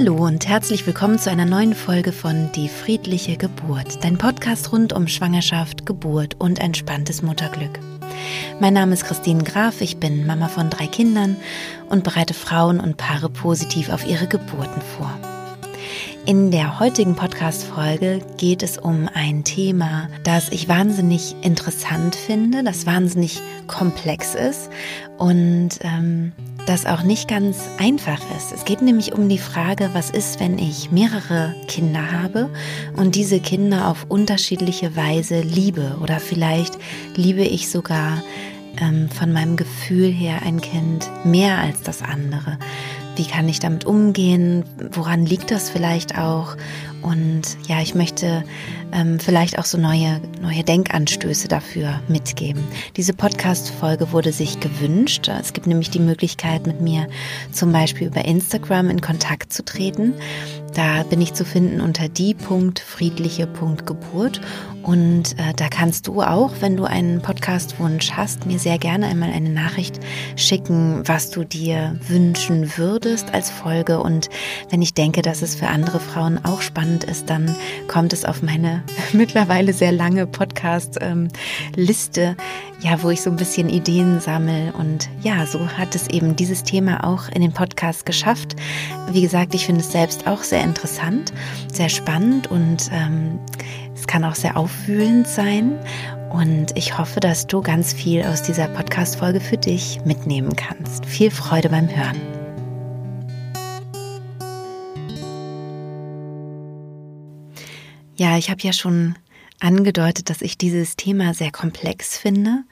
Hallo und herzlich willkommen zu einer neuen Folge von Die friedliche Geburt, dein Podcast rund um Schwangerschaft, Geburt und entspanntes Mutterglück. Mein Name ist Christine Graf, ich bin Mama von drei Kindern und bereite Frauen und Paare positiv auf ihre Geburten vor. In der heutigen Podcast-Folge geht es um ein Thema, das ich wahnsinnig interessant finde, das wahnsinnig komplex ist und ähm, das auch nicht ganz einfach ist. Es geht nämlich um die Frage, was ist, wenn ich mehrere Kinder habe und diese Kinder auf unterschiedliche Weise liebe oder vielleicht liebe ich sogar ähm, von meinem Gefühl her ein Kind mehr als das andere. Wie kann ich damit umgehen? Woran liegt das vielleicht auch? Und ja, ich möchte ähm, vielleicht auch so neue, neue Denkanstöße dafür mitgeben. Diese Podcast-Folge wurde sich gewünscht. Es gibt nämlich die Möglichkeit, mit mir zum Beispiel über Instagram in Kontakt zu treten. Da bin ich zu finden unter die.friedliche.geburt und äh, da kannst du auch, wenn du einen Podcast-Wunsch hast, mir sehr gerne einmal eine Nachricht schicken, was du dir wünschen würdest als Folge. Und wenn ich denke, dass es für andere Frauen auch spannend ist, dann kommt es auf meine mittlerweile sehr lange Podcast-Liste, ja, wo ich so ein bisschen Ideen sammle. Und ja, so hat es eben dieses Thema auch in den Podcast geschafft. Wie gesagt, ich finde es selbst auch sehr interessant, sehr spannend und ähm, es kann auch sehr aufwühlend sein. Und ich hoffe, dass du ganz viel aus dieser Podcast-Folge für dich mitnehmen kannst. Viel Freude beim Hören. Ja, ich habe ja schon angedeutet, dass ich dieses Thema sehr komplex finde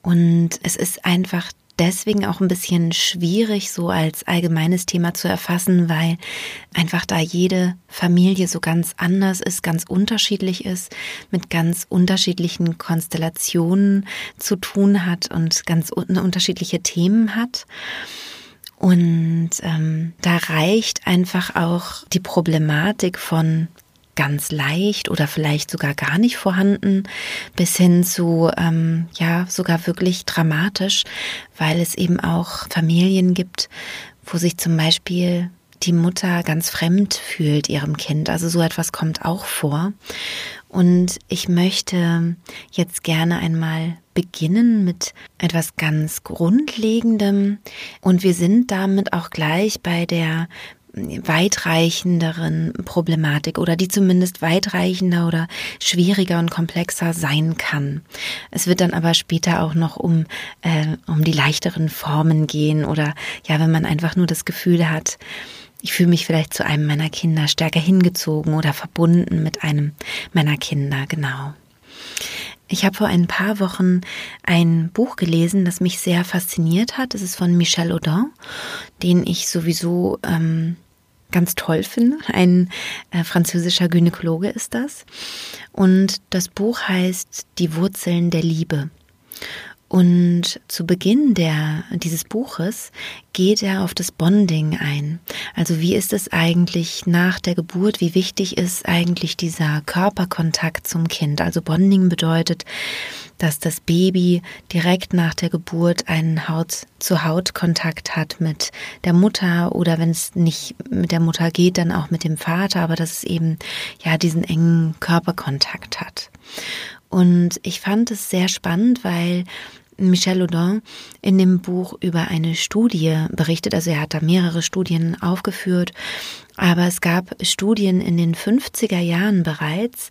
und es ist einfach deswegen auch ein bisschen schwierig, so als allgemeines Thema zu erfassen, weil einfach da jede Familie so ganz anders ist, ganz unterschiedlich ist, mit ganz unterschiedlichen Konstellationen zu tun hat und ganz unterschiedliche Themen hat. Und ähm, da reicht einfach auch die Problematik von ganz leicht oder vielleicht sogar gar nicht vorhanden, bis hin zu, ähm, ja, sogar wirklich dramatisch, weil es eben auch Familien gibt, wo sich zum Beispiel die Mutter ganz fremd fühlt ihrem Kind. Also so etwas kommt auch vor. Und ich möchte jetzt gerne einmal beginnen mit etwas ganz Grundlegendem. Und wir sind damit auch gleich bei der weitreichenderen Problematik oder die zumindest weitreichender oder schwieriger und komplexer sein kann. Es wird dann aber später auch noch um, äh, um die leichteren Formen gehen oder ja, wenn man einfach nur das Gefühl hat, ich fühle mich vielleicht zu einem meiner Kinder stärker hingezogen oder verbunden mit einem meiner Kinder, genau. Ich habe vor ein paar Wochen ein Buch gelesen, das mich sehr fasziniert hat. Es ist von Michel Audin, den ich sowieso ähm, ganz toll finde. Ein äh, französischer Gynäkologe ist das. Und das Buch heißt Die Wurzeln der Liebe. Und zu Beginn der, dieses Buches geht er auf das Bonding ein. Also wie ist es eigentlich nach der Geburt? Wie wichtig ist eigentlich dieser Körperkontakt zum Kind? Also Bonding bedeutet, dass das Baby direkt nach der Geburt einen Haut-zu-Haut-Kontakt hat mit der Mutter oder wenn es nicht mit der Mutter geht, dann auch mit dem Vater, aber dass es eben ja diesen engen Körperkontakt hat. Und ich fand es sehr spannend, weil Michel Audin in dem Buch über eine Studie berichtet. Also er hat da mehrere Studien aufgeführt. Aber es gab Studien in den 50er Jahren bereits,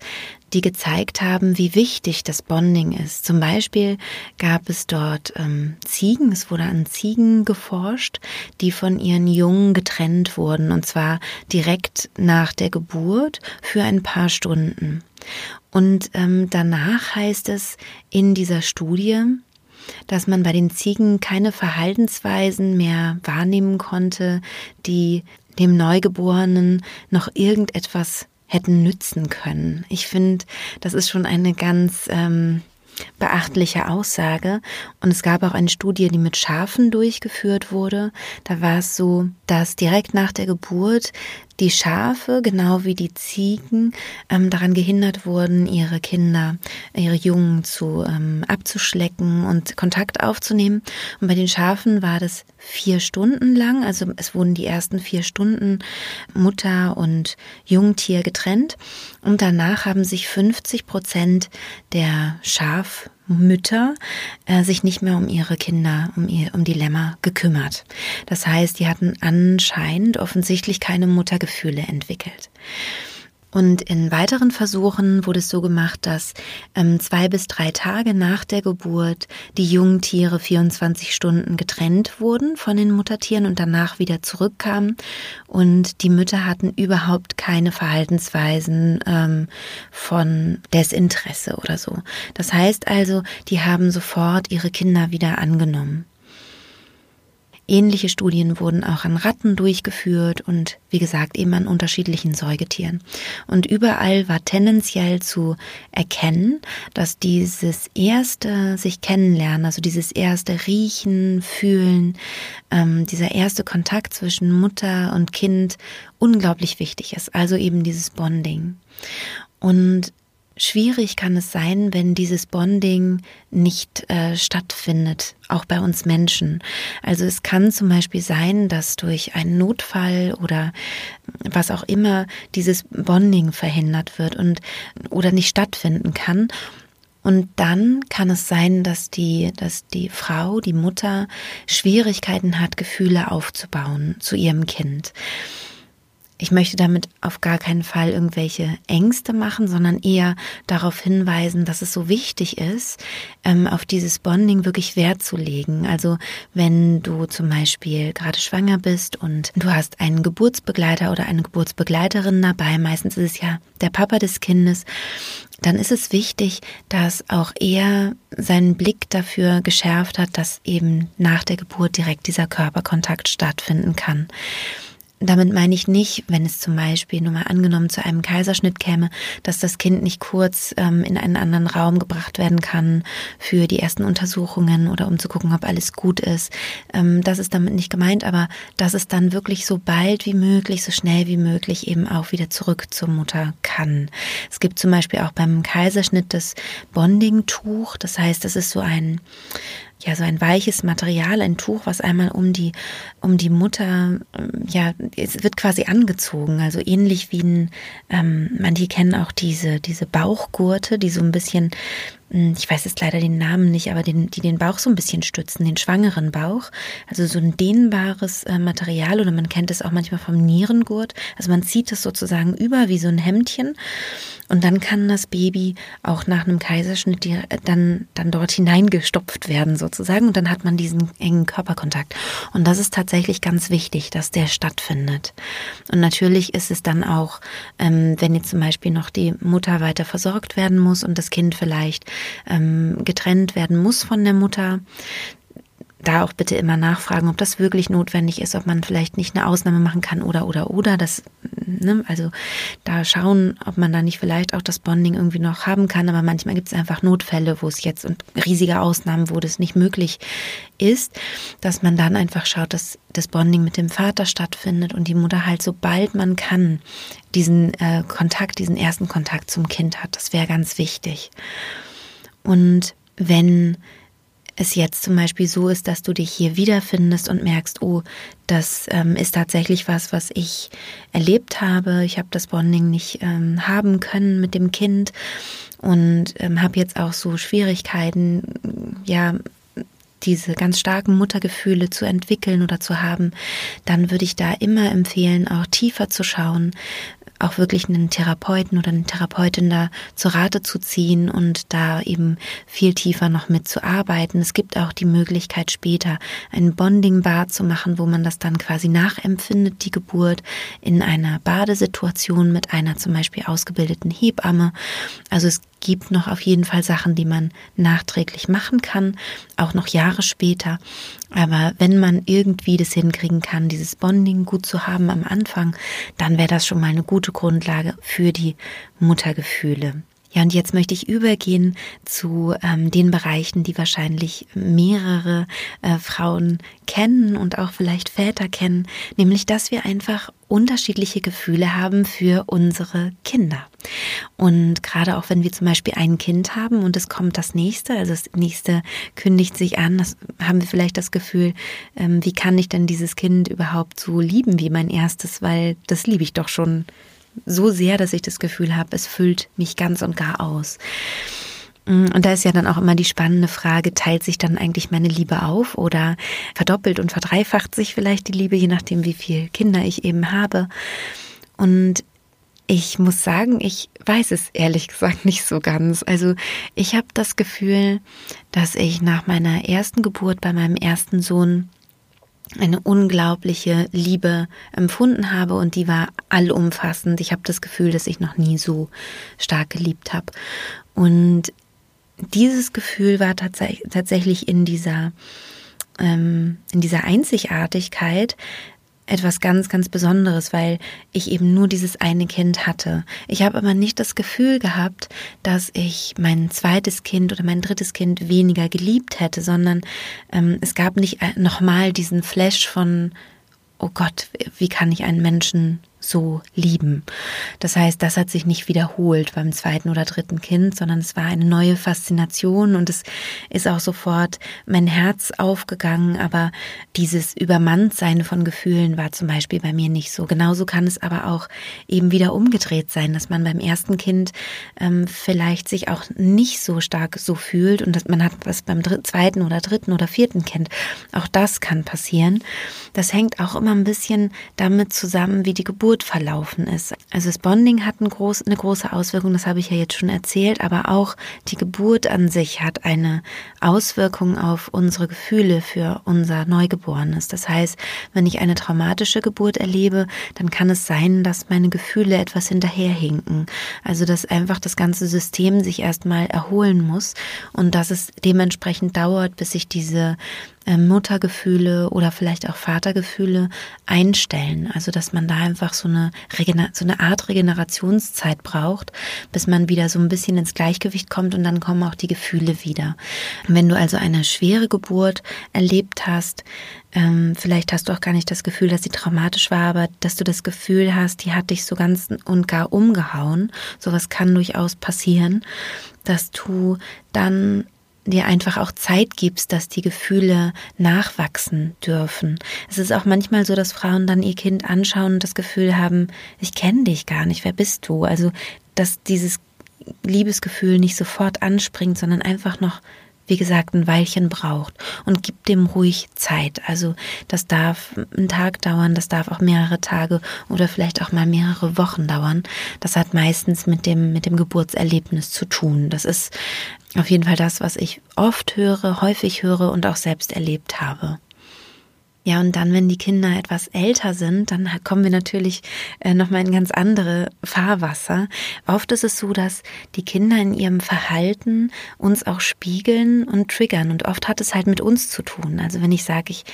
die gezeigt haben, wie wichtig das Bonding ist. Zum Beispiel gab es dort ähm, Ziegen, es wurde an Ziegen geforscht, die von ihren Jungen getrennt wurden, und zwar direkt nach der Geburt für ein paar Stunden. Und ähm, danach heißt es in dieser Studie, dass man bei den Ziegen keine Verhaltensweisen mehr wahrnehmen konnte, die dem Neugeborenen noch irgendetwas hätten nützen können. Ich finde, das ist schon eine ganz ähm, beachtliche Aussage. Und es gab auch eine Studie, die mit Schafen durchgeführt wurde. Da war es so, dass direkt nach der Geburt die Schafe, genau wie die Ziegen, ähm, daran gehindert wurden, ihre Kinder, ihre Jungen zu ähm, abzuschlecken und Kontakt aufzunehmen. Und bei den Schafen war das vier Stunden lang, also es wurden die ersten vier Stunden Mutter und Jungtier getrennt. Und danach haben sich 50 Prozent der Schaf Mütter äh, sich nicht mehr um ihre Kinder, um, ihr, um die Lämmer gekümmert. Das heißt, die hatten anscheinend offensichtlich keine Muttergefühle entwickelt. Und in weiteren Versuchen wurde es so gemacht, dass ähm, zwei bis drei Tage nach der Geburt die jungen Tiere 24 Stunden getrennt wurden von den Muttertieren und danach wieder zurückkamen. Und die Mütter hatten überhaupt keine Verhaltensweisen ähm, von Desinteresse oder so. Das heißt also, die haben sofort ihre Kinder wieder angenommen. Ähnliche Studien wurden auch an Ratten durchgeführt und wie gesagt eben an unterschiedlichen Säugetieren. Und überall war tendenziell zu erkennen, dass dieses erste sich kennenlernen, also dieses erste Riechen, Fühlen, ähm, dieser erste Kontakt zwischen Mutter und Kind unglaublich wichtig ist. Also eben dieses Bonding. Und Schwierig kann es sein, wenn dieses Bonding nicht äh, stattfindet, auch bei uns Menschen. Also es kann zum Beispiel sein, dass durch einen Notfall oder was auch immer dieses Bonding verhindert wird und oder nicht stattfinden kann. Und dann kann es sein, dass die, dass die Frau, die Mutter Schwierigkeiten hat, Gefühle aufzubauen zu ihrem Kind. Ich möchte damit auf gar keinen Fall irgendwelche Ängste machen, sondern eher darauf hinweisen, dass es so wichtig ist, ähm, auf dieses Bonding wirklich Wert zu legen. Also wenn du zum Beispiel gerade schwanger bist und du hast einen Geburtsbegleiter oder eine Geburtsbegleiterin dabei, meistens ist es ja der Papa des Kindes, dann ist es wichtig, dass auch er seinen Blick dafür geschärft hat, dass eben nach der Geburt direkt dieser Körperkontakt stattfinden kann. Damit meine ich nicht, wenn es zum Beispiel nur mal angenommen zu einem Kaiserschnitt käme, dass das Kind nicht kurz ähm, in einen anderen Raum gebracht werden kann für die ersten Untersuchungen oder um zu gucken, ob alles gut ist. Ähm, das ist damit nicht gemeint, aber dass es dann wirklich so bald wie möglich, so schnell wie möglich eben auch wieder zurück zur Mutter kann. Es gibt zum Beispiel auch beim Kaiserschnitt das Bonding-Tuch. Das heißt, das ist so ein ja so ein weiches Material, ein Tuch, was einmal um die um die Mutter ja es wird quasi angezogen, also ähnlich wie ein ähm, manche kennen auch diese diese Bauchgurte, die so ein bisschen ich weiß jetzt leider den Namen nicht, aber den, die den Bauch so ein bisschen stützen, den schwangeren Bauch. Also so ein dehnbares äh, Material oder man kennt es auch manchmal vom Nierengurt. Also man zieht es sozusagen über wie so ein Hemdchen und dann kann das Baby auch nach einem Kaiserschnitt die, äh, dann, dann dort hineingestopft werden sozusagen und dann hat man diesen engen Körperkontakt. Und das ist tatsächlich ganz wichtig, dass der stattfindet. Und natürlich ist es dann auch, ähm, wenn jetzt zum Beispiel noch die Mutter weiter versorgt werden muss und das Kind vielleicht ähm, getrennt werden muss von der Mutter, da auch bitte immer nachfragen, ob das wirklich notwendig ist, ob man vielleicht nicht eine Ausnahme machen kann oder oder oder das, ne, also da schauen, ob man da nicht vielleicht auch das Bonding irgendwie noch haben kann, aber manchmal gibt es einfach Notfälle, wo es jetzt und riesige Ausnahmen, wo das nicht möglich ist, dass man dann einfach schaut, dass das Bonding mit dem Vater stattfindet und die Mutter halt sobald man kann diesen äh, Kontakt, diesen ersten Kontakt zum Kind hat. Das wäre ganz wichtig. Und wenn es jetzt zum Beispiel so ist, dass du dich hier wiederfindest und merkst, oh, das ähm, ist tatsächlich was, was ich erlebt habe. Ich habe das Bonding nicht ähm, haben können mit dem Kind und ähm, habe jetzt auch so Schwierigkeiten, ja, diese ganz starken Muttergefühle zu entwickeln oder zu haben, dann würde ich da immer empfehlen, auch tiefer zu schauen, auch wirklich einen Therapeuten oder eine Therapeutin da zur Rate zu ziehen und da eben viel tiefer noch mitzuarbeiten. Es gibt auch die Möglichkeit später ein Bonding-Bad zu machen, wo man das dann quasi nachempfindet, die Geburt in einer Badesituation mit einer zum Beispiel ausgebildeten Hebamme. Also es gibt noch auf jeden Fall Sachen, die man nachträglich machen kann, auch noch Jahre später. Aber wenn man irgendwie das hinkriegen kann, dieses Bonding gut zu haben am Anfang, dann wäre das schon mal eine gute Grundlage für die Muttergefühle. Ja, und jetzt möchte ich übergehen zu ähm, den Bereichen, die wahrscheinlich mehrere äh, Frauen kennen und auch vielleicht Väter kennen, nämlich dass wir einfach unterschiedliche Gefühle haben für unsere Kinder. Und gerade auch wenn wir zum Beispiel ein Kind haben und es kommt das nächste, also das nächste kündigt sich an, das haben wir vielleicht das Gefühl, ähm, wie kann ich denn dieses Kind überhaupt so lieben wie mein erstes, weil das liebe ich doch schon so sehr, dass ich das Gefühl habe, es füllt mich ganz und gar aus. Mm, und da ist ja dann auch immer die spannende Frage, teilt sich dann eigentlich meine Liebe auf oder verdoppelt und verdreifacht sich vielleicht die Liebe, je nachdem, wie viele Kinder ich eben habe. Und ich muss sagen, ich weiß es ehrlich gesagt nicht so ganz. Also ich habe das Gefühl, dass ich nach meiner ersten Geburt bei meinem ersten Sohn eine unglaubliche Liebe empfunden habe und die war allumfassend. Ich habe das Gefühl, dass ich noch nie so stark geliebt habe. Und dieses Gefühl war tats tatsächlich in dieser ähm, in dieser Einzigartigkeit, etwas ganz, ganz Besonderes, weil ich eben nur dieses eine Kind hatte. Ich habe aber nicht das Gefühl gehabt, dass ich mein zweites Kind oder mein drittes Kind weniger geliebt hätte, sondern ähm, es gab nicht äh, nochmal diesen Flash von, oh Gott, wie kann ich einen Menschen so lieben. Das heißt, das hat sich nicht wiederholt beim zweiten oder dritten Kind, sondern es war eine neue Faszination und es ist auch sofort mein Herz aufgegangen, aber dieses Übermanntsein von Gefühlen war zum Beispiel bei mir nicht so. Genauso kann es aber auch eben wieder umgedreht sein, dass man beim ersten Kind ähm, vielleicht sich auch nicht so stark so fühlt und dass man hat was beim zweiten oder dritten oder vierten Kind. Auch das kann passieren. Das hängt auch immer ein bisschen damit zusammen, wie die Geburt Geburt verlaufen ist. Also das Bonding hat eine große, eine große Auswirkung, das habe ich ja jetzt schon erzählt, aber auch die Geburt an sich hat eine Auswirkung auf unsere Gefühle für unser Neugeborenes. Das heißt, wenn ich eine traumatische Geburt erlebe, dann kann es sein, dass meine Gefühle etwas hinterherhinken. Also dass einfach das ganze System sich erstmal erholen muss und dass es dementsprechend dauert, bis sich diese Muttergefühle oder vielleicht auch Vatergefühle einstellen. Also dass man da einfach so eine, so eine Art Regenerationszeit braucht, bis man wieder so ein bisschen ins Gleichgewicht kommt und dann kommen auch die Gefühle wieder. Wenn du also eine schwere Geburt erlebt hast, ähm, vielleicht hast du auch gar nicht das Gefühl, dass sie traumatisch war, aber dass du das Gefühl hast, die hat dich so ganz und gar umgehauen. Sowas kann durchaus passieren, dass du dann dir einfach auch Zeit gibst, dass die Gefühle nachwachsen dürfen. Es ist auch manchmal so, dass Frauen dann ihr Kind anschauen und das Gefühl haben, ich kenne dich gar nicht, wer bist du? Also, dass dieses Liebesgefühl nicht sofort anspringt, sondern einfach noch wie gesagt, ein Weilchen braucht und gibt dem ruhig Zeit. Also das darf einen Tag dauern, das darf auch mehrere Tage oder vielleicht auch mal mehrere Wochen dauern. Das hat meistens mit dem, mit dem Geburtserlebnis zu tun. Das ist auf jeden Fall das, was ich oft höre, häufig höre und auch selbst erlebt habe. Ja, und dann, wenn die Kinder etwas älter sind, dann kommen wir natürlich äh, nochmal in ganz andere Fahrwasser. Oft ist es so, dass die Kinder in ihrem Verhalten uns auch spiegeln und triggern. Und oft hat es halt mit uns zu tun. Also wenn ich sage, ich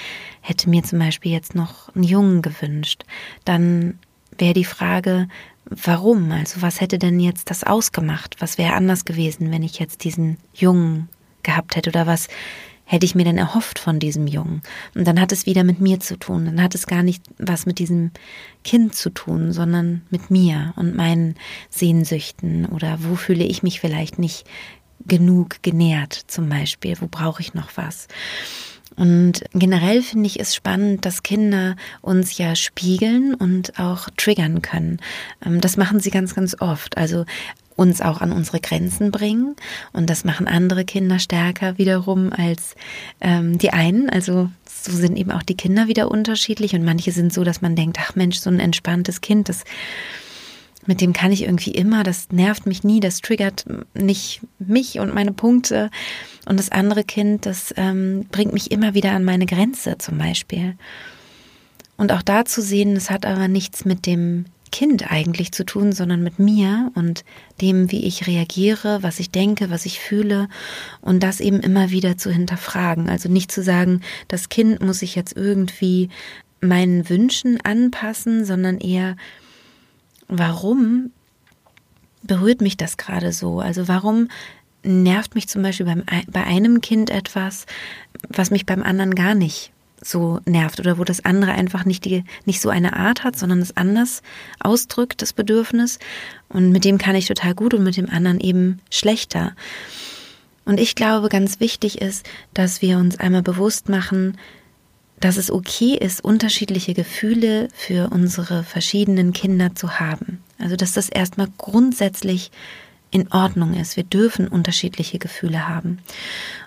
hätte mir zum Beispiel jetzt noch einen Jungen gewünscht, dann wäre die Frage, warum? Also was hätte denn jetzt das ausgemacht? Was wäre anders gewesen, wenn ich jetzt diesen Jungen gehabt hätte? Oder was hätte ich mir denn erhofft von diesem Jungen? Und dann hat es wieder mit mir zu tun. Dann hat es gar nicht was mit diesem Kind zu tun, sondern mit mir und meinen Sehnsüchten oder wo fühle ich mich vielleicht nicht genug genährt zum Beispiel? Wo brauche ich noch was? Und generell finde ich es spannend, dass Kinder uns ja spiegeln und auch triggern können. Ähm, das machen sie ganz, ganz oft. Also uns auch an unsere Grenzen bringen. Und das machen andere Kinder stärker wiederum als ähm, die einen. Also so sind eben auch die Kinder wieder unterschiedlich. Und manche sind so, dass man denkt, ach Mensch, so ein entspanntes Kind, das mit dem kann ich irgendwie immer, das nervt mich nie, das triggert nicht mich und meine Punkte. Und das andere Kind, das ähm, bringt mich immer wieder an meine Grenze zum Beispiel. Und auch da zu sehen, es hat aber nichts mit dem Kind eigentlich zu tun, sondern mit mir und dem, wie ich reagiere, was ich denke, was ich fühle und das eben immer wieder zu hinterfragen. Also nicht zu sagen, das Kind muss sich jetzt irgendwie meinen Wünschen anpassen, sondern eher, warum berührt mich das gerade so? Also warum nervt mich zum Beispiel beim, bei einem Kind etwas, was mich beim anderen gar nicht so nervt oder wo das andere einfach nicht die nicht so eine Art hat, sondern es anders ausdrückt, das Bedürfnis. Und mit dem kann ich total gut und mit dem anderen eben schlechter. Und ich glaube, ganz wichtig ist, dass wir uns einmal bewusst machen, dass es okay ist, unterschiedliche Gefühle für unsere verschiedenen Kinder zu haben. Also, dass das erstmal grundsätzlich in Ordnung ist. Wir dürfen unterschiedliche Gefühle haben.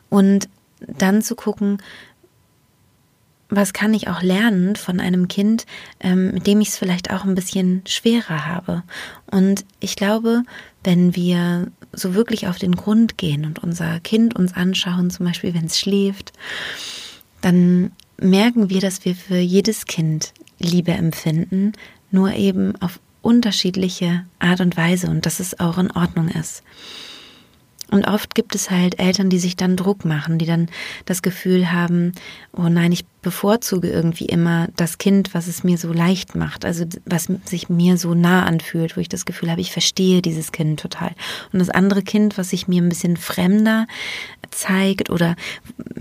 Und dann zu gucken, was kann ich auch lernen von einem Kind, ähm, mit dem ich es vielleicht auch ein bisschen schwerer habe. Und ich glaube, wenn wir so wirklich auf den Grund gehen und unser Kind uns anschauen, zum Beispiel wenn es schläft, dann merken wir, dass wir für jedes Kind Liebe empfinden, nur eben auf unterschiedliche Art und Weise und dass es auch in Ordnung ist. Und oft gibt es halt Eltern, die sich dann Druck machen, die dann das Gefühl haben, oh nein, ich bevorzuge irgendwie immer das Kind, was es mir so leicht macht, also was sich mir so nah anfühlt, wo ich das Gefühl habe, ich verstehe dieses Kind total. Und das andere Kind, was sich mir ein bisschen fremder zeigt oder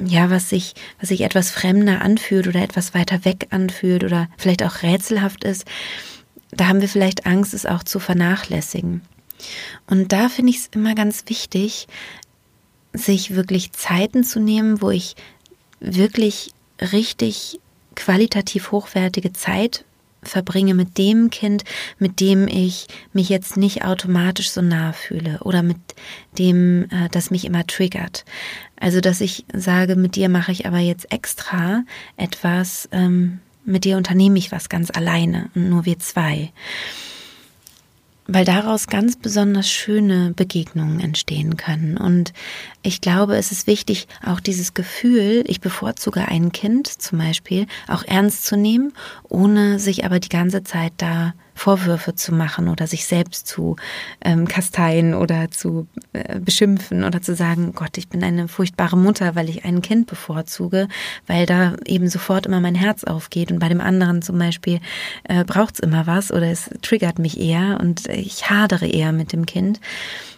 ja, was sich, was sich etwas fremder anfühlt oder etwas weiter weg anfühlt oder vielleicht auch rätselhaft ist, da haben wir vielleicht Angst, es auch zu vernachlässigen. Und da finde ich es immer ganz wichtig, sich wirklich Zeiten zu nehmen, wo ich wirklich richtig qualitativ hochwertige Zeit verbringe mit dem Kind, mit dem ich mich jetzt nicht automatisch so nah fühle oder mit dem, äh, das mich immer triggert. Also, dass ich sage, mit dir mache ich aber jetzt extra etwas, ähm, mit dir unternehme ich was ganz alleine und nur wir zwei weil daraus ganz besonders schöne Begegnungen entstehen können. Und ich glaube, es ist wichtig, auch dieses Gefühl, ich bevorzuge ein Kind zum Beispiel, auch ernst zu nehmen, ohne sich aber die ganze Zeit da Vorwürfe zu machen oder sich selbst zu ähm, kasteien oder zu äh, beschimpfen oder zu sagen, Gott, ich bin eine furchtbare Mutter, weil ich ein Kind bevorzuge, weil da eben sofort immer mein Herz aufgeht. Und bei dem anderen zum Beispiel äh, braucht es immer was oder es triggert mich eher und ich hadere eher mit dem Kind,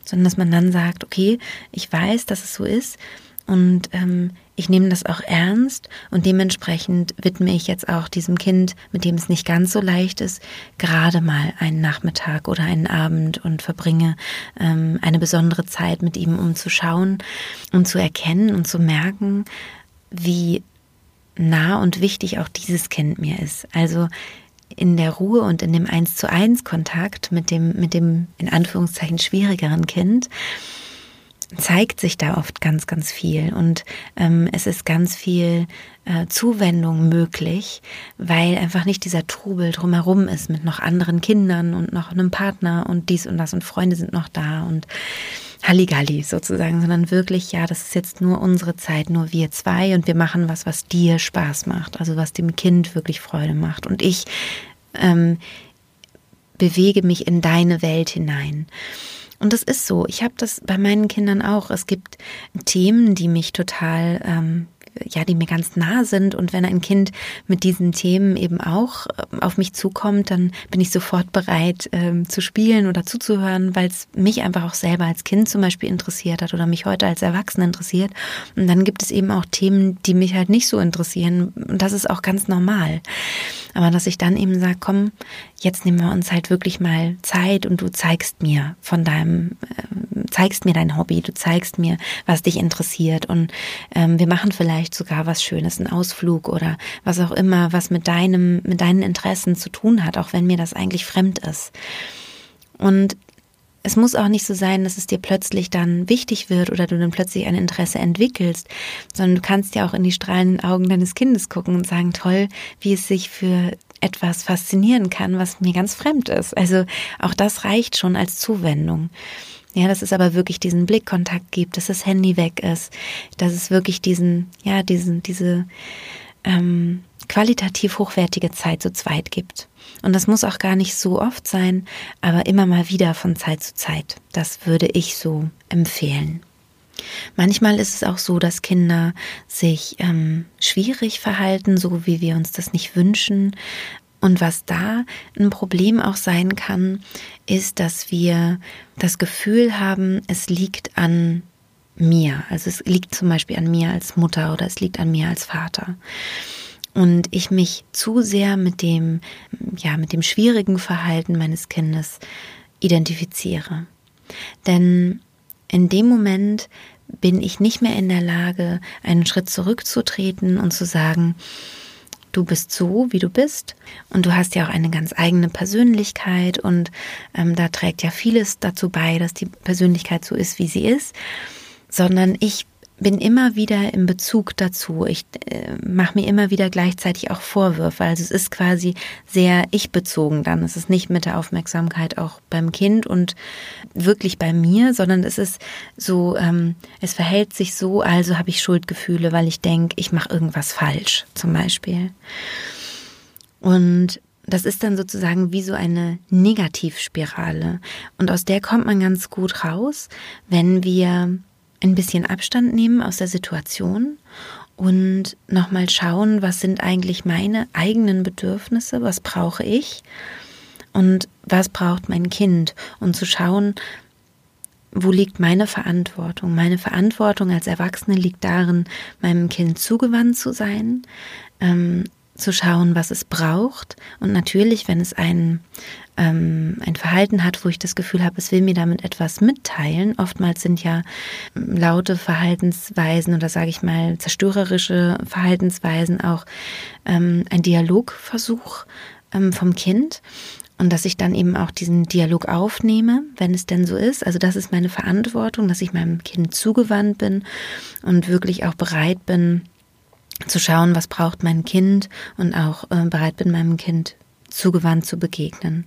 sondern dass man dann sagt, okay, ich weiß, dass es so ist und ähm, ich nehme das auch ernst und dementsprechend widme ich jetzt auch diesem Kind, mit dem es nicht ganz so leicht ist, gerade mal einen Nachmittag oder einen Abend und verbringe ähm, eine besondere Zeit mit ihm, um zu schauen und zu erkennen und zu merken, wie nah und wichtig auch dieses Kind mir ist. Also in der Ruhe und in dem Eins zu eins Kontakt mit dem, mit dem in Anführungszeichen schwierigeren Kind zeigt sich da oft ganz, ganz viel und ähm, es ist ganz viel äh, Zuwendung möglich, weil einfach nicht dieser Trubel drumherum ist mit noch anderen Kindern und noch einem Partner und dies und das und Freunde sind noch da und Halligalli sozusagen, sondern wirklich, ja, das ist jetzt nur unsere Zeit, nur wir zwei und wir machen was, was dir Spaß macht, also was dem Kind wirklich Freude macht und ich ähm, bewege mich in deine Welt hinein. Und das ist so. Ich habe das bei meinen Kindern auch. Es gibt Themen, die mich total ähm, ja, die mir ganz nah sind. Und wenn ein Kind mit diesen Themen eben auch ähm, auf mich zukommt, dann bin ich sofort bereit ähm, zu spielen oder zuzuhören, weil es mich einfach auch selber als Kind zum Beispiel interessiert hat oder mich heute als Erwachsene interessiert. Und dann gibt es eben auch Themen, die mich halt nicht so interessieren. Und das ist auch ganz normal. Aber dass ich dann eben sage, komm, jetzt nehmen wir uns halt wirklich mal Zeit und du zeigst mir von deinem, äh, zeigst mir dein Hobby, du zeigst mir, was dich interessiert und ähm, wir machen vielleicht sogar was Schönes, ein Ausflug oder was auch immer, was mit deinem, mit deinen Interessen zu tun hat, auch wenn mir das eigentlich fremd ist. Und es muss auch nicht so sein, dass es dir plötzlich dann wichtig wird oder du dann plötzlich ein Interesse entwickelst, sondern du kannst ja auch in die strahlenden Augen deines Kindes gucken und sagen, toll, wie es sich für etwas faszinieren kann, was mir ganz fremd ist. Also auch das reicht schon als Zuwendung. Ja, dass es aber wirklich diesen Blickkontakt gibt, dass das Handy weg ist, dass es wirklich diesen, ja, diesen, diese ähm, qualitativ hochwertige Zeit zu zweit gibt. Und das muss auch gar nicht so oft sein, aber immer mal wieder von Zeit zu Zeit. Das würde ich so empfehlen. Manchmal ist es auch so, dass Kinder sich ähm, schwierig verhalten, so wie wir uns das nicht wünschen. Und was da ein Problem auch sein kann, ist, dass wir das Gefühl haben, es liegt an mir. Also es liegt zum Beispiel an mir als Mutter oder es liegt an mir als Vater. Und ich mich zu sehr mit dem, ja, mit dem schwierigen Verhalten meines Kindes identifiziere. Denn in dem Moment bin ich nicht mehr in der Lage, einen Schritt zurückzutreten und zu sagen, du bist so, wie du bist. Und du hast ja auch eine ganz eigene Persönlichkeit und ähm, da trägt ja vieles dazu bei, dass die Persönlichkeit so ist, wie sie ist, sondern ich bin immer wieder im Bezug dazu. Ich äh, mache mir immer wieder gleichzeitig auch Vorwürfe. Also es ist quasi sehr ich-bezogen dann. Es ist nicht mit der Aufmerksamkeit auch beim Kind und wirklich bei mir, sondern es ist so, ähm, es verhält sich so, also habe ich Schuldgefühle, weil ich denke, ich mache irgendwas falsch zum Beispiel. Und das ist dann sozusagen wie so eine Negativspirale. Und aus der kommt man ganz gut raus, wenn wir ein bisschen Abstand nehmen aus der Situation und nochmal schauen, was sind eigentlich meine eigenen Bedürfnisse, was brauche ich und was braucht mein Kind und zu schauen, wo liegt meine Verantwortung? Meine Verantwortung als Erwachsene liegt darin, meinem Kind zugewandt zu sein, ähm, zu schauen, was es braucht. Und natürlich, wenn es ein, ähm, ein Verhalten hat, wo ich das Gefühl habe, es will mir damit etwas mitteilen. Oftmals sind ja laute Verhaltensweisen oder sage ich mal zerstörerische Verhaltensweisen auch ähm, ein Dialogversuch ähm, vom Kind. Und dass ich dann eben auch diesen Dialog aufnehme, wenn es denn so ist. Also das ist meine Verantwortung, dass ich meinem Kind zugewandt bin und wirklich auch bereit bin, zu schauen, was braucht mein Kind und auch äh, bereit bin, meinem Kind zugewandt zu begegnen.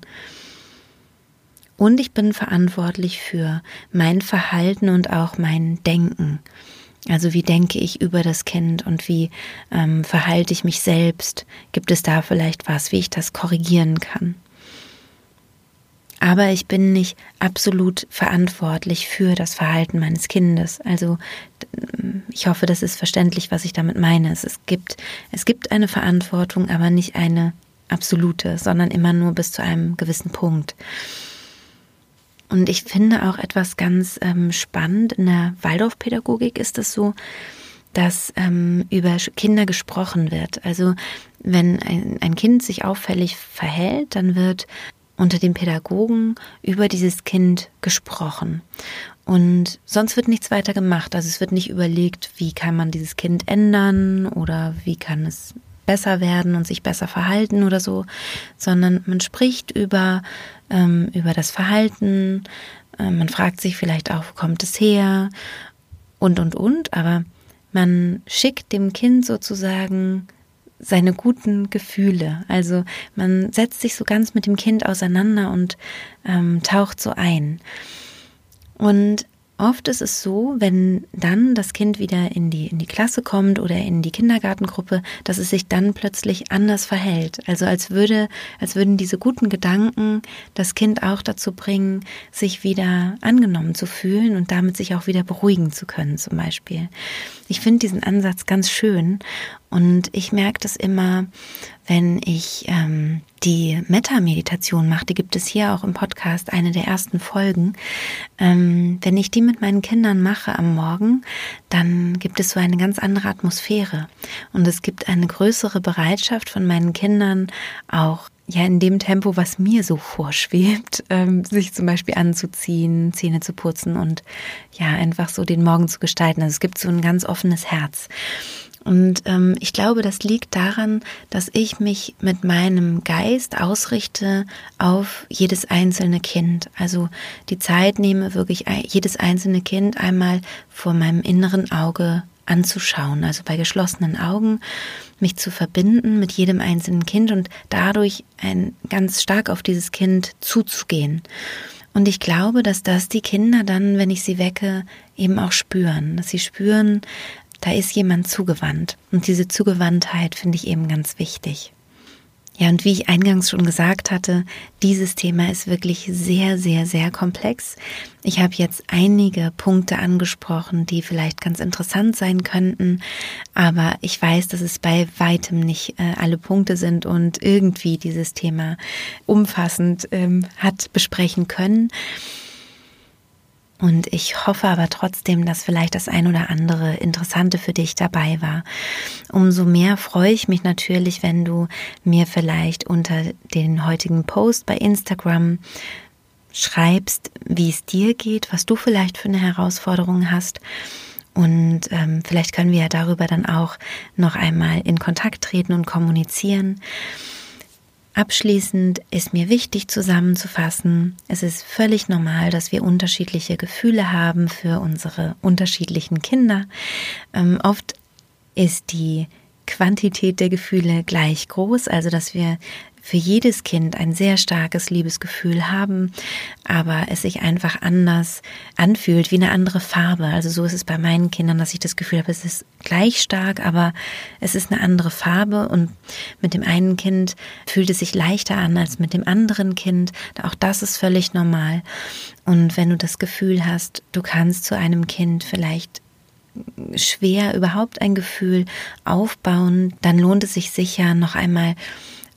Und ich bin verantwortlich für mein Verhalten und auch mein Denken. Also wie denke ich über das Kind und wie ähm, verhalte ich mich selbst? Gibt es da vielleicht was, wie ich das korrigieren kann? Aber ich bin nicht absolut verantwortlich für das Verhalten meines Kindes. Also ich hoffe, das ist verständlich, was ich damit meine. Es gibt, es gibt eine Verantwortung, aber nicht eine absolute, sondern immer nur bis zu einem gewissen Punkt. Und ich finde auch etwas ganz ähm, spannend. In der Waldorfpädagogik ist es so, dass ähm, über Kinder gesprochen wird. Also wenn ein, ein Kind sich auffällig verhält, dann wird unter den Pädagogen über dieses Kind gesprochen. Und sonst wird nichts weiter gemacht. Also es wird nicht überlegt, wie kann man dieses Kind ändern oder wie kann es besser werden und sich besser verhalten oder so, sondern man spricht über, ähm, über das Verhalten, äh, man fragt sich vielleicht auch, wo kommt es her und, und, und, aber man schickt dem Kind sozusagen seine guten Gefühle. Also man setzt sich so ganz mit dem Kind auseinander und ähm, taucht so ein. Und Oft ist es so, wenn dann das Kind wieder in die, in die Klasse kommt oder in die Kindergartengruppe, dass es sich dann plötzlich anders verhält. Also als würde, als würden diese guten Gedanken das Kind auch dazu bringen, sich wieder angenommen zu fühlen und damit sich auch wieder beruhigen zu können, zum Beispiel. Ich finde diesen Ansatz ganz schön und ich merke das immer, wenn ich ähm, die Metta-Meditation mache, die gibt es hier auch im Podcast, eine der ersten Folgen. Ähm, wenn ich die mit meinen Kindern mache am Morgen, dann gibt es so eine ganz andere Atmosphäre. Und es gibt eine größere Bereitschaft von meinen Kindern auch ja in dem Tempo, was mir so vorschwebt, ähm, sich zum Beispiel anzuziehen, Zähne zu putzen und ja einfach so den Morgen zu gestalten. Also es gibt so ein ganz offenes Herz. Und ähm, ich glaube, das liegt daran, dass ich mich mit meinem Geist ausrichte auf jedes einzelne Kind. Also die Zeit nehme, wirklich jedes einzelne Kind einmal vor meinem inneren Auge anzuschauen, also bei geschlossenen Augen mich zu verbinden mit jedem einzelnen Kind und dadurch ein, ganz stark auf dieses Kind zuzugehen. Und ich glaube, dass das die Kinder dann, wenn ich sie wecke, eben auch spüren, dass sie spüren, da ist jemand zugewandt. Und diese Zugewandtheit finde ich eben ganz wichtig. Ja, und wie ich eingangs schon gesagt hatte, dieses Thema ist wirklich sehr, sehr, sehr komplex. Ich habe jetzt einige Punkte angesprochen, die vielleicht ganz interessant sein könnten, aber ich weiß, dass es bei weitem nicht äh, alle Punkte sind und irgendwie dieses Thema umfassend ähm, hat besprechen können. Und ich hoffe aber trotzdem, dass vielleicht das ein oder andere Interessante für dich dabei war. Umso mehr freue ich mich natürlich, wenn du mir vielleicht unter den heutigen Post bei Instagram schreibst, wie es dir geht, was du vielleicht für eine Herausforderung hast. Und ähm, vielleicht können wir ja darüber dann auch noch einmal in Kontakt treten und kommunizieren. Abschließend ist mir wichtig zusammenzufassen, es ist völlig normal, dass wir unterschiedliche Gefühle haben für unsere unterschiedlichen Kinder. Ähm, oft ist die Quantität der Gefühle gleich groß, also dass wir für jedes Kind ein sehr starkes Liebesgefühl haben, aber es sich einfach anders anfühlt, wie eine andere Farbe. Also so ist es bei meinen Kindern, dass ich das Gefühl habe, es ist gleich stark, aber es ist eine andere Farbe und mit dem einen Kind fühlt es sich leichter an als mit dem anderen Kind. Auch das ist völlig normal. Und wenn du das Gefühl hast, du kannst zu einem Kind vielleicht schwer überhaupt ein Gefühl aufbauen, dann lohnt es sich sicher noch einmal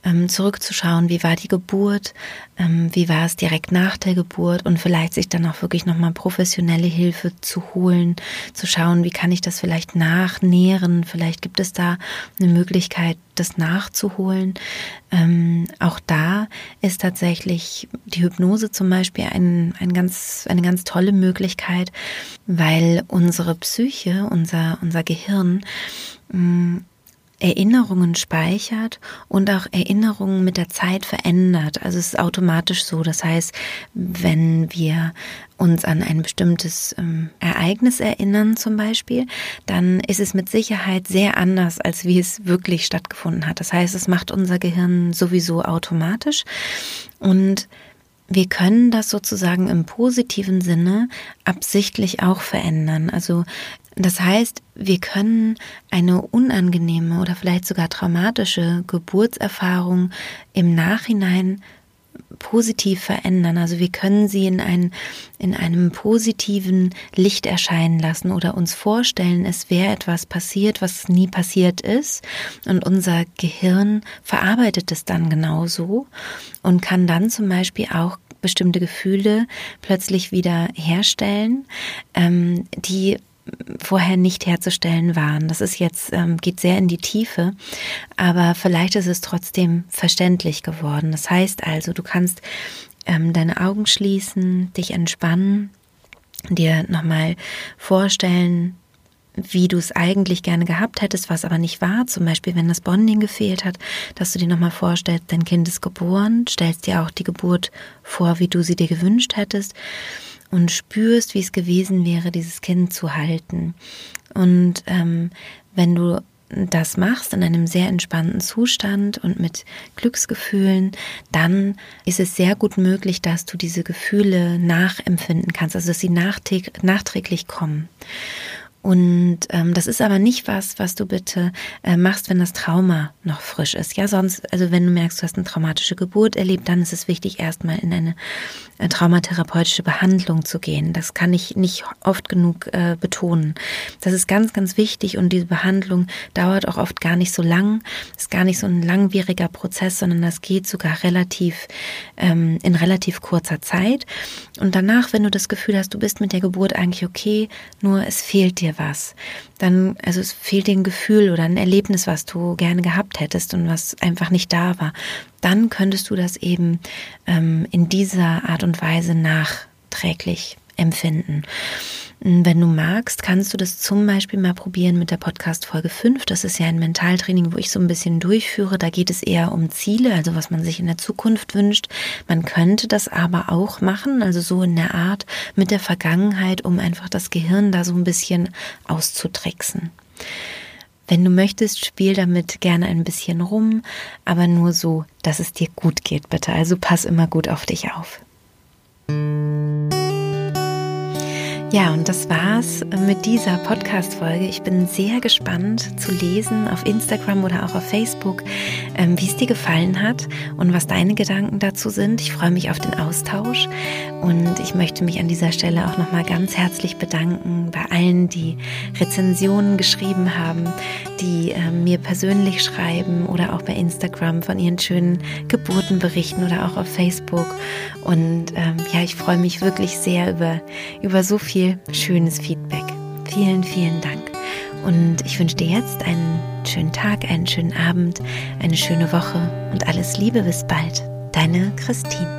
ähm, zurückzuschauen, wie war die Geburt, ähm, wie war es direkt nach der Geburt und vielleicht sich dann auch wirklich nochmal professionelle Hilfe zu holen, zu schauen, wie kann ich das vielleicht nachnähren, vielleicht gibt es da eine Möglichkeit, das nachzuholen. Ähm, auch da ist tatsächlich die Hypnose zum Beispiel ein, ein ganz, eine ganz tolle Möglichkeit, weil unsere Psyche, unser, unser Gehirn, mh, Erinnerungen speichert und auch Erinnerungen mit der Zeit verändert. Also es ist automatisch so. Das heißt, wenn wir uns an ein bestimmtes ähm, Ereignis erinnern zum Beispiel, dann ist es mit Sicherheit sehr anders, als wie es wirklich stattgefunden hat. Das heißt, es macht unser Gehirn sowieso automatisch und wir können das sozusagen im positiven Sinne absichtlich auch verändern. Also das heißt, wir können eine unangenehme oder vielleicht sogar traumatische Geburtserfahrung im Nachhinein positiv verändern. Also wir können sie in, ein, in einem positiven Licht erscheinen lassen oder uns vorstellen, es wäre etwas passiert, was nie passiert ist. Und unser Gehirn verarbeitet es dann genauso und kann dann zum Beispiel auch bestimmte Gefühle plötzlich wieder herstellen, ähm, die vorher nicht herzustellen waren. Das ist jetzt, ähm, geht sehr in die Tiefe, aber vielleicht ist es trotzdem verständlich geworden. Das heißt also, du kannst ähm, deine Augen schließen, dich entspannen, dir nochmal vorstellen, wie du es eigentlich gerne gehabt hättest, was aber nicht war. Zum Beispiel, wenn das Bonding gefehlt hat, dass du dir nochmal vorstellst, dein Kind ist geboren, stellst dir auch die Geburt vor, wie du sie dir gewünscht hättest und spürst, wie es gewesen wäre, dieses Kind zu halten. Und ähm, wenn du das machst in einem sehr entspannten Zustand und mit Glücksgefühlen, dann ist es sehr gut möglich, dass du diese Gefühle nachempfinden kannst, also dass sie nachträglich kommen. Und ähm, das ist aber nicht was, was du bitte äh, machst, wenn das Trauma noch frisch ist. Ja, sonst, also wenn du merkst, du hast eine traumatische Geburt erlebt, dann ist es wichtig, erstmal in eine traumatherapeutische Behandlung zu gehen. Das kann ich nicht oft genug äh, betonen. Das ist ganz, ganz wichtig und diese Behandlung dauert auch oft gar nicht so lang. Ist gar nicht so ein langwieriger Prozess, sondern das geht sogar relativ ähm, in relativ kurzer Zeit. Und danach, wenn du das Gefühl hast, du bist mit der Geburt eigentlich okay, nur es fehlt dir was, dann, also es fehlt dir ein Gefühl oder ein Erlebnis, was du gerne gehabt hättest und was einfach nicht da war, dann könntest du das eben ähm, in dieser Art und Weise nachträglich empfinden. Wenn du magst, kannst du das zum Beispiel mal probieren mit der Podcast Folge 5. Das ist ja ein Mentaltraining, wo ich so ein bisschen durchführe. Da geht es eher um Ziele, also was man sich in der Zukunft wünscht. Man könnte das aber auch machen, also so in der Art mit der Vergangenheit, um einfach das Gehirn da so ein bisschen auszutricksen. Wenn du möchtest, spiel damit gerne ein bisschen rum, aber nur so, dass es dir gut geht, bitte. Also pass immer gut auf dich auf. Ja, und das war's mit dieser Podcast-Folge. Ich bin sehr gespannt zu lesen auf Instagram oder auch auf Facebook, ähm, wie es dir gefallen hat und was deine Gedanken dazu sind. Ich freue mich auf den Austausch und ich möchte mich an dieser Stelle auch nochmal ganz herzlich bedanken bei allen, die Rezensionen geschrieben haben, die äh, mir persönlich schreiben oder auch bei Instagram von ihren schönen Geburten berichten oder auch auf Facebook. Und ähm, ja, ich freue mich wirklich sehr über, über so viel schönes Feedback. Vielen, vielen Dank. Und ich wünsche dir jetzt einen schönen Tag, einen schönen Abend, eine schöne Woche und alles Liebe bis bald. Deine Christine.